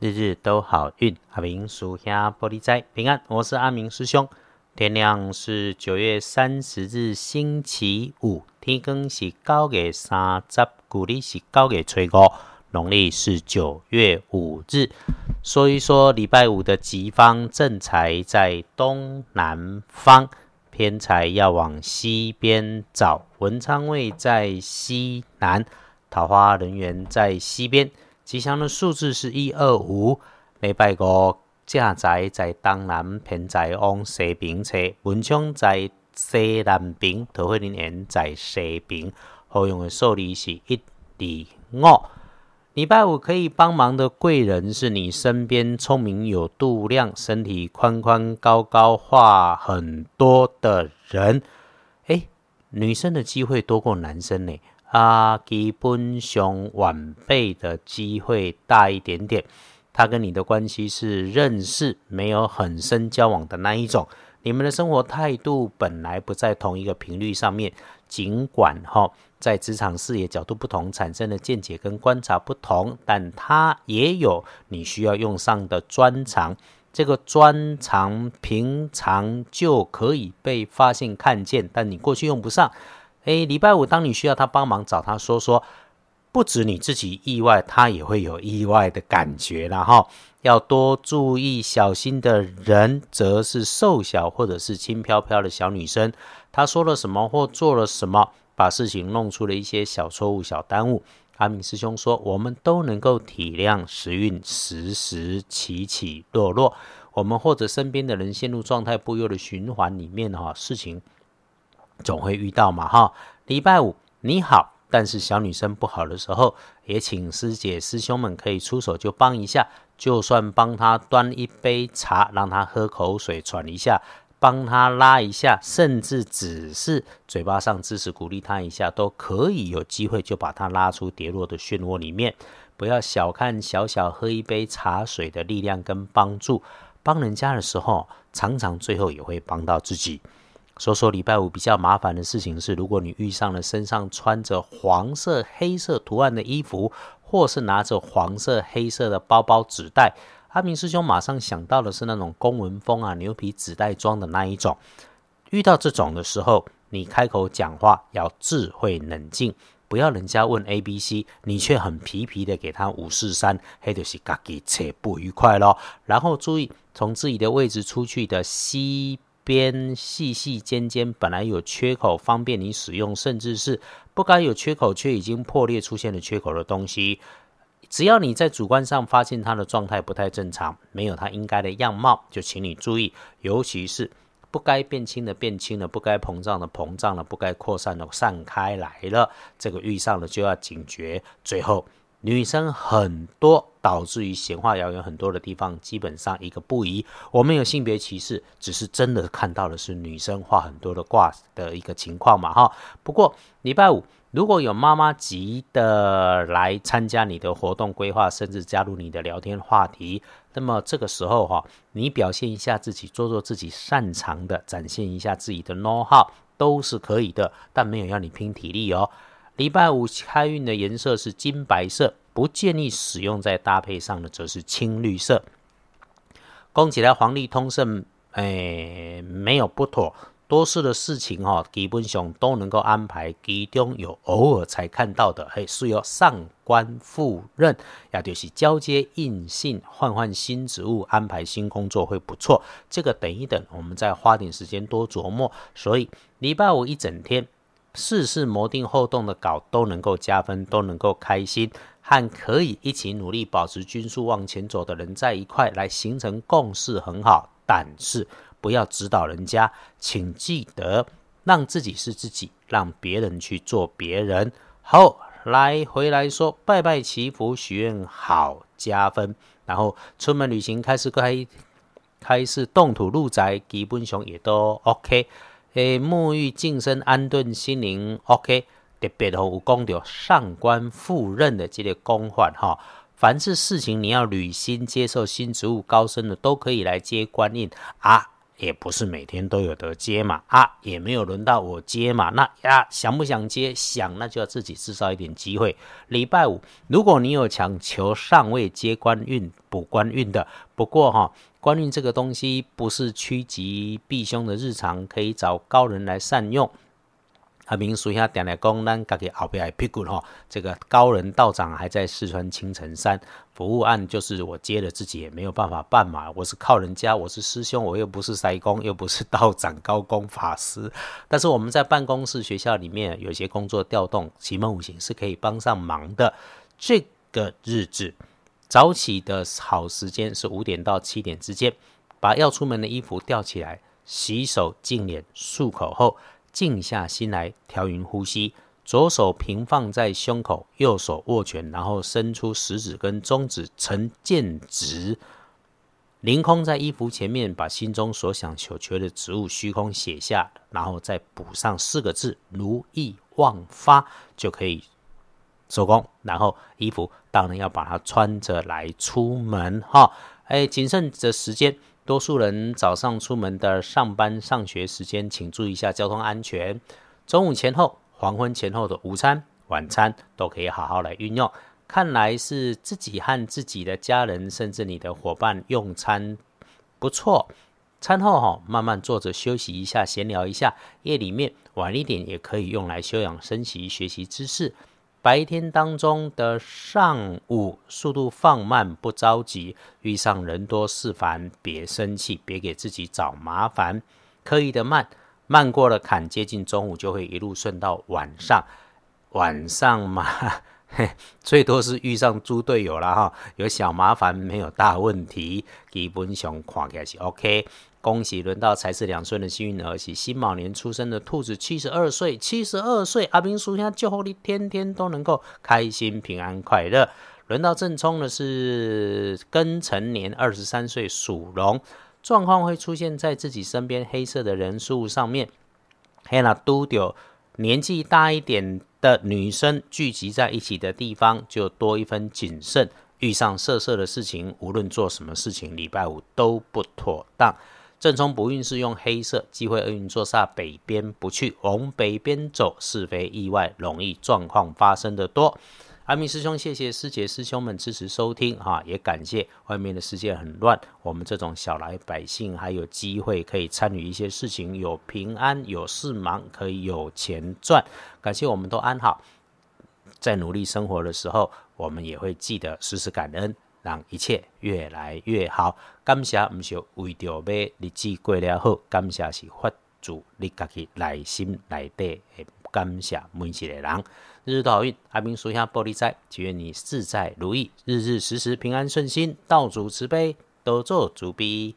日日都好运，阿明属下玻璃斋平安。我是阿明师兄。天亮是九月三十日星期五，天更是九月三十，古历是九月初五，农历是九月五日。说一说礼拜五的吉方正财在东南方，偏财要往西边找。文昌位在西南，桃花人员在西边。吉祥的数字是一二五。礼拜五正财在东南，偏财往西边车。文昌在西南边，桃花人缘在西边。好用的数字是一、二、五。礼拜五可以帮忙的贵人是你身边聪明有度量、身体宽宽高高、话很多的人。哎，女生的机会多过男生呢。啊，基本上晚辈的机会大一点点。他跟你的关系是认识，没有很深交往的那一种。你们的生活态度本来不在同一个频率上面，尽管哈在职场视野角度不同，产生的见解跟观察不同，但他也有你需要用上的专长。这个专长平常就可以被发现看见，但你过去用不上。诶，礼拜五当你需要他帮忙，找他说说，不止你自己意外，他也会有意外的感觉然后要多注意小心的人，则是瘦小或者是轻飘飘的小女生。她说了什么或做了什么，把事情弄出了一些小错误、小耽误。阿明师兄说，我们都能够体谅时运时时起起落落，我们或者身边的人陷入状态不优的循环里面哈，事情。总会遇到嘛哈，礼拜五你好，但是小女生不好的时候，也请师姐师兄们可以出手就帮一下，就算帮她端一杯茶，让她喝口水喘一下，帮她拉一下，甚至只是嘴巴上支持鼓励她一下，都可以有机会就把她拉出跌落的漩涡里面。不要小看小小喝一杯茶水的力量跟帮助，帮人家的时候，常常最后也会帮到自己。说说礼拜五比较麻烦的事情是，如果你遇上了身上穿着黄色、黑色图案的衣服，或是拿着黄色、黑色的包包、纸袋，阿明师兄马上想到的是那种公文风啊、牛皮纸袋装的那一种。遇到这种的时候，你开口讲话要智慧冷静，不要人家问 A、B、C，你却很皮皮的给他五四三，黑就是自己扯不愉快咯。然后注意从自己的位置出去的西。边细细尖尖，本来有缺口，方便你使用，甚至是不该有缺口却已经破裂出现了缺口的东西，只要你在主观上发现它的状态不太正常，没有它应该的样貌，就请你注意，尤其是不该变轻的变轻了，不该膨胀的膨胀了，不该扩散的散开来了，这个遇上了就要警觉。最后。女生很多，导致于闲话谣言很多的地方，基本上一个不宜。我们有性别歧视，只是真的看到的是女生话很多的卦的一个情况嘛，哈。不过礼拜五如果有妈妈级的来参加你的活动规划，甚至加入你的聊天话题，那么这个时候哈，你表现一下自己，做做自己擅长的，展现一下自己的 know how，都是可以的，但没有要你拼体力哦。礼拜五开运的颜色是金白色，不建议使用在搭配上的则是青绿色。恭喜来黄历通胜，哎，没有不妥，多事的事情哈，基本上都能够安排。其中有偶尔才看到的，嘿，是要上官赴任，也就是交接印信，换换新职务，安排新工作会不错。这个等一等，我们再花点时间多琢磨。所以礼拜五一整天。事事磨定后动的稿都能够加分，都能够开心，和可以一起努力保持均速往前走的人在一块来形成共识很好，但是不要指导人家，请记得让自己是自己，让别人去做别人。好，来回来说拜拜祈福许愿好加分，然后出门旅行开始开开始动土入宅，基本上也都 OK。诶，沐浴净身，安顿心灵，OK。特别的，有讲到上官赴任的这个公换哈，凡是事情你要履新、接受新职务、高升的，都可以来接官印啊。也不是每天都有得接嘛，啊，也没有轮到我接嘛，那呀，想不想接？想，那就要自己制造一点机会。礼拜五，如果你有强求上位接官运补官运的，不过哈，官运这个东西不是趋吉避凶的日常，可以找高人来善用。阿明属下点来讲，咱家己后边还屁股吼，这个高人道长还在四川青城山服务案，就是我接了自己也没有办法办嘛。我是靠人家，我是师兄，我又不是塞公，又不是道长、高公、法师。但是我们在办公室、学校里面有些工作调动，奇门五行是可以帮上忙的。这个日子早起的好时间是五点到七点之间，把要出门的衣服吊起来，洗手、净脸、漱口后。静下心来，调匀呼吸，左手平放在胸口，右手握拳，然后伸出食指跟中指成剑指，凌空在衣服前面，把心中所想所求的植物虚空写下，然后再补上四个字“如意忘发”，就可以收工。然后衣服当然要把它穿着来出门哈。哎，谨慎的时间。多数人早上出门的上班、上学时间，请注意一下交通安全。中午前后、黄昏前后的午餐、晚餐都可以好好来运用。看来是自己和自己的家人，甚至你的伙伴用餐不错。餐后哈，慢慢坐着休息一下，闲聊一下。夜里面晚一点也可以用来休养生息、学习知识。白天当中的上午，速度放慢，不着急。遇上人多事烦，别生气，别给自己找麻烦。刻意的慢，慢过了坎，接近中午就会一路顺到晚上。晚上嘛，最多是遇上猪队友了哈，有小麻烦，没有大问题，基本上看起来是 OK。恭喜轮到财是两岁的幸运儿，喜辛卯年出生的兔子，七十二岁，七十二岁，阿兵叔祝福你天天都能够开心、平安、快乐。轮到正冲的是庚辰年二十三岁属龙，状况会出现在自己身边黑色的人数上面。黑那都丢年纪大一点的女生聚集在一起的地方，就多一分谨慎。遇上色色的事情，无论做什么事情，礼拜五都不妥当。正冲不运是用黑色，机会厄运坐煞北边不去，往北边走，是非意外容易状况发生的多。阿明师兄，谢谢师姐师兄们支持收听哈，也感谢外面的世界很乱，我们这种小来百姓还有机会可以参与一些事情，有平安有事忙，可以有钱赚。感谢我们都安好，在努力生活的时候，我们也会记得时时感恩。让一切越来越好。感谢毋是为着要日子过了好，感谢是发自你家己内心内底诶感谢每一个人。日日都好。运，阿明属下玻璃仔，祈愿你自在如意，日日时时平安顺心，道主慈悲，多做主逼。